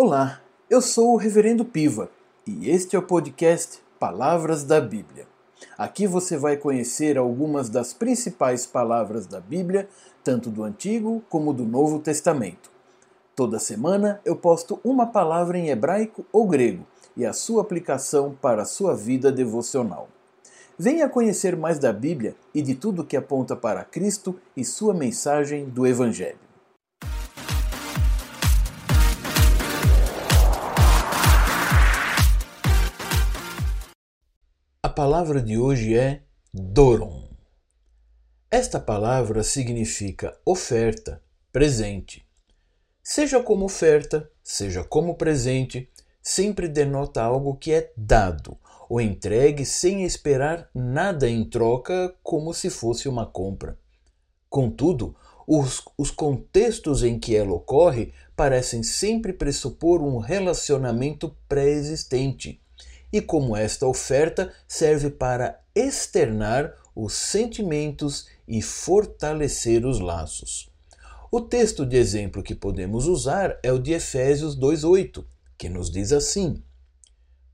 Olá, eu sou o Reverendo Piva e este é o podcast Palavras da Bíblia. Aqui você vai conhecer algumas das principais palavras da Bíblia, tanto do Antigo como do Novo Testamento. Toda semana eu posto uma palavra em hebraico ou grego e a sua aplicação para a sua vida devocional. Venha conhecer mais da Bíblia e de tudo que aponta para Cristo e sua mensagem do Evangelho. Palavra de hoje é Doron. Esta palavra significa oferta, presente. Seja como oferta, seja como presente, sempre denota algo que é dado ou entregue sem esperar nada em troca, como se fosse uma compra. Contudo, os, os contextos em que ela ocorre parecem sempre pressupor um relacionamento pré-existente e como esta oferta serve para externar os sentimentos e fortalecer os laços. O texto de exemplo que podemos usar é o de Efésios 2:8, que nos diz assim: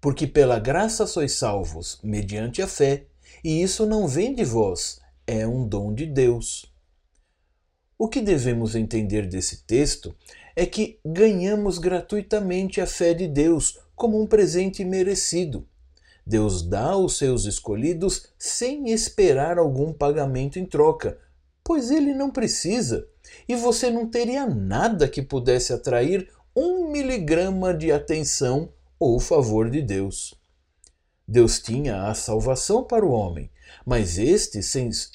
Porque pela graça sois salvos mediante a fé, e isso não vem de vós, é um dom de Deus. O que devemos entender desse texto é que ganhamos gratuitamente a fé de Deus como um presente merecido. Deus dá aos seus escolhidos sem esperar algum pagamento em troca, pois ele não precisa, e você não teria nada que pudesse atrair um miligrama de atenção ou favor de Deus. Deus tinha a salvação para o homem, mas este,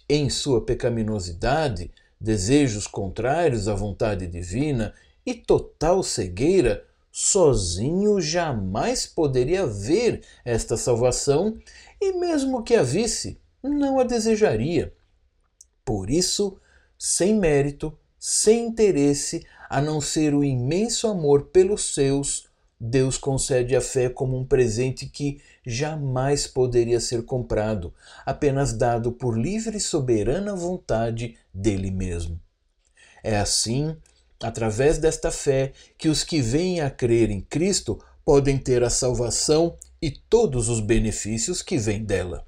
em sua pecaminosidade, desejos contrários à vontade divina e total cegueira, sozinho jamais poderia ver esta salvação e, mesmo que a visse, não a desejaria. Por isso, sem mérito, sem interesse, a não ser o imenso amor pelos seus, Deus concede a fé como um presente que jamais poderia ser comprado, apenas dado por livre e soberana vontade dele mesmo. É assim através desta fé que os que vêm a crer em Cristo podem ter a salvação e todos os benefícios que vêm dela.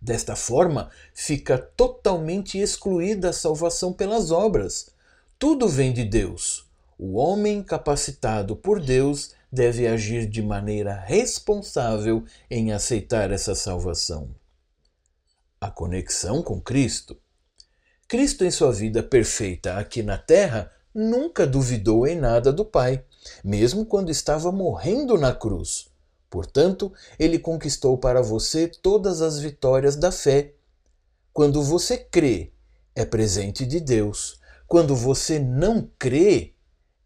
Desta forma, fica totalmente excluída a salvação pelas obras. Tudo vem de Deus. O homem capacitado por Deus deve agir de maneira responsável em aceitar essa salvação. A conexão com Cristo Cristo, em sua vida perfeita aqui na terra, nunca duvidou em nada do Pai, mesmo quando estava morrendo na cruz. Portanto, ele conquistou para você todas as vitórias da fé. Quando você crê, é presente de Deus. Quando você não crê,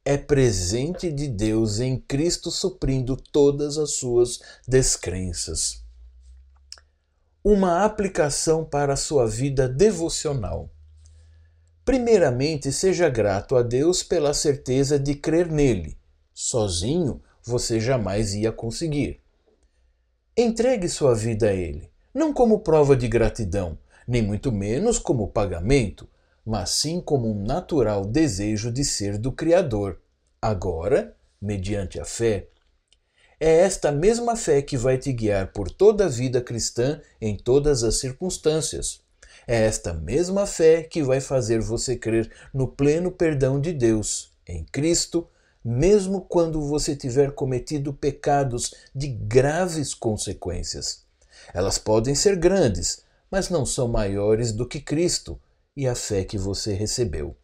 é presente de Deus em Cristo suprindo todas as suas descrenças. Uma aplicação para a sua vida devocional. Primeiramente, seja grato a Deus pela certeza de crer nele. Sozinho, você jamais ia conseguir. Entregue sua vida a Ele, não como prova de gratidão, nem muito menos como pagamento, mas sim como um natural desejo de ser do Criador. Agora, mediante a fé, é esta mesma fé que vai te guiar por toda a vida cristã em todas as circunstâncias. É esta mesma fé que vai fazer você crer no pleno perdão de Deus em Cristo, mesmo quando você tiver cometido pecados de graves consequências. Elas podem ser grandes, mas não são maiores do que Cristo e a fé que você recebeu.